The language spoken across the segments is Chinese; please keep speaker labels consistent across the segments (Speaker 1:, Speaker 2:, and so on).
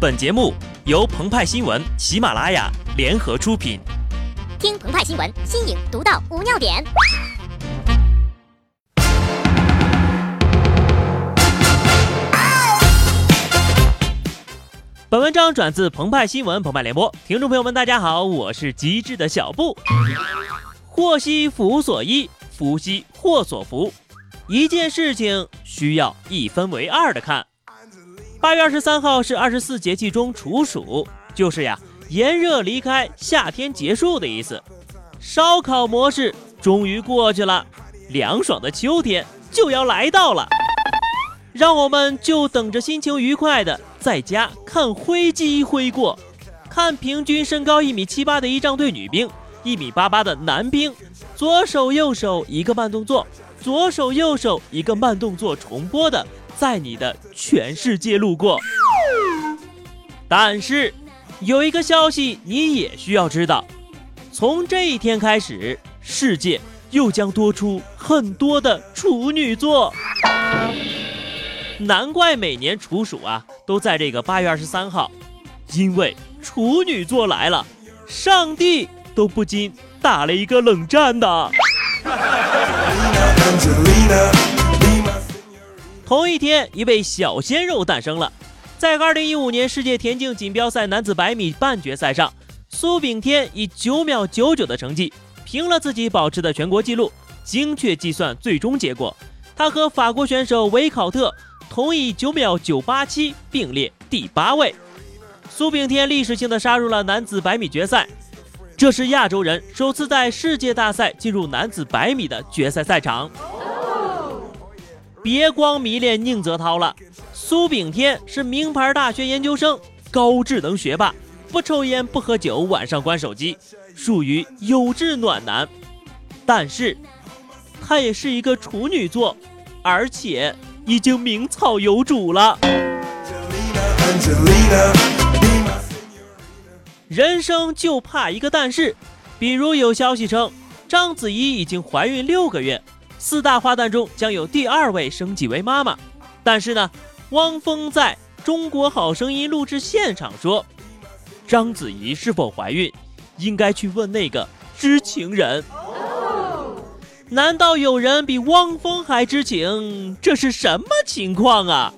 Speaker 1: 本节目由澎湃新闻、喜马拉雅联合出品。
Speaker 2: 听澎湃新闻，新颖独到，无尿点。
Speaker 1: 本文章转自澎湃新闻澎湃联播，听众朋友们，大家好，我是机智的小布。祸兮福所依，福兮祸所伏。一件事情需要一分为二的看。八月二十三号是二十四节气中处暑，就是呀，炎热离开，夏天结束的意思。烧烤模式终于过去了，凉爽的秋天就要来到了。让我们就等着心情愉快的在家看飞机飞过，看平均身高一米七八的仪仗队女兵，一米八八的男兵，左手右手一个慢动作，左手右手一个慢动作重播的。在你的全世界路过，但是有一个消息你也需要知道：从这一天开始，世界又将多出很多的处女座。难怪每年处暑啊都在这个八月二十三号，因为处女座来了，上帝都不禁打了一个冷战的。同一天，一位小鲜肉诞生了。在2015年世界田径锦标赛男子百米半决赛上，苏炳添以9秒99的成绩平了自己保持的全国纪录。精确计算最终结果，他和法国选手维考特同以9秒987并列第八位。苏炳添历史性的杀入了男子百米决赛，这是亚洲人首次在世界大赛进入男子百米的决赛赛场。别光迷恋宁泽涛了，苏炳添是名牌大学研究生，高智能学霸，不抽烟不喝酒，晚上关手机，属于优质暖男。但是，他也是一个处女座，而且已经名草有主了。人生就怕一个但是，比如有消息称章子怡已经怀孕六个月。四大花旦中将有第二位升级为妈妈，但是呢，汪峰在中国好声音录制现场说，章子怡是否怀孕，应该去问那个知情人。难道有人比汪峰还知情？这是什么情况啊？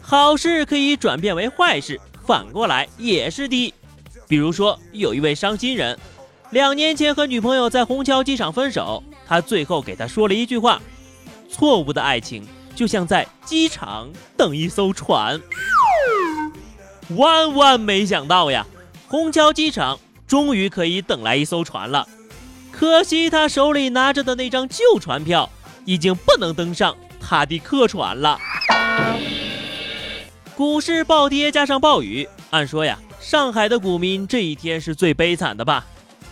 Speaker 1: 好事可以转变为坏事，反过来也是的。比如说，有一位伤心人。两年前和女朋友在虹桥机场分手，他最后给她说了一句话：“错误的爱情就像在机场等一艘船。”万万没想到呀，虹桥机场终于可以等来一艘船了，可惜他手里拿着的那张旧船票已经不能登上他的客船了。股市暴跌加上暴雨，按说呀，上海的股民这一天是最悲惨的吧？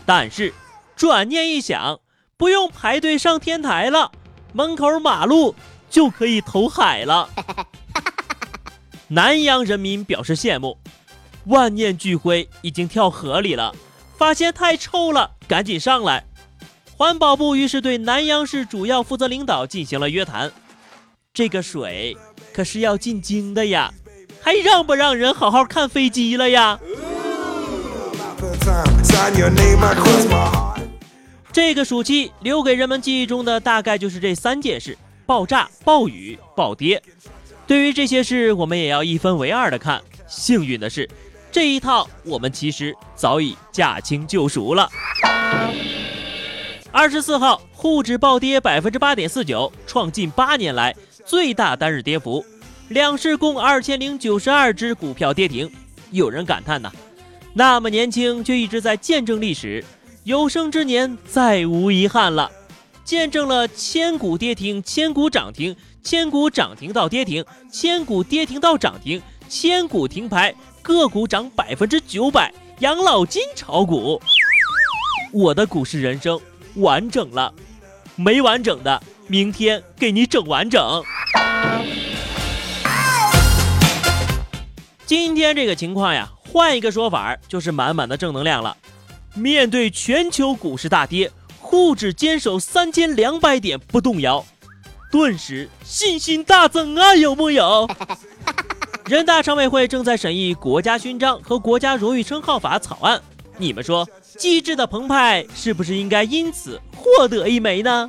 Speaker 1: 但是，转念一想，不用排队上天台了，门口马路就可以投海了。南阳人民表示羡慕，万念俱灰，已经跳河里了，发现太臭了，赶紧上来。环保部于是对南阳市主要负责领导进行了约谈，这个水可是要进京的呀，还让不让人好好看飞机了呀？这个暑期留给人们记忆中的大概就是这三件事：爆炸、暴雨、暴跌。对于这些事，我们也要一分为二的看。幸运的是，这一套我们其实早已驾轻就熟了。二十四号，沪指暴跌百分之八点四九，创近八年来最大单日跌幅，两市共二千零九十二只股票跌停。有人感叹呢。那么年轻，却一直在见证历史，有生之年再无遗憾了。见证了千股跌停，千股涨停，千股涨停到跌停，千股跌停到涨停，千股停牌，个股涨百分之九百，养老金炒股。我的股市人生完整了，没完整的，明天给你整完整。今天这个情况呀。换一个说法，就是满满的正能量了。面对全球股市大跌，沪指坚守三千两百点不动摇，顿时信心大增啊！有木有？人大常委会正在审议国家勋章和国家荣誉称号法草案，你们说，机智的澎湃是不是应该因此获得一枚呢？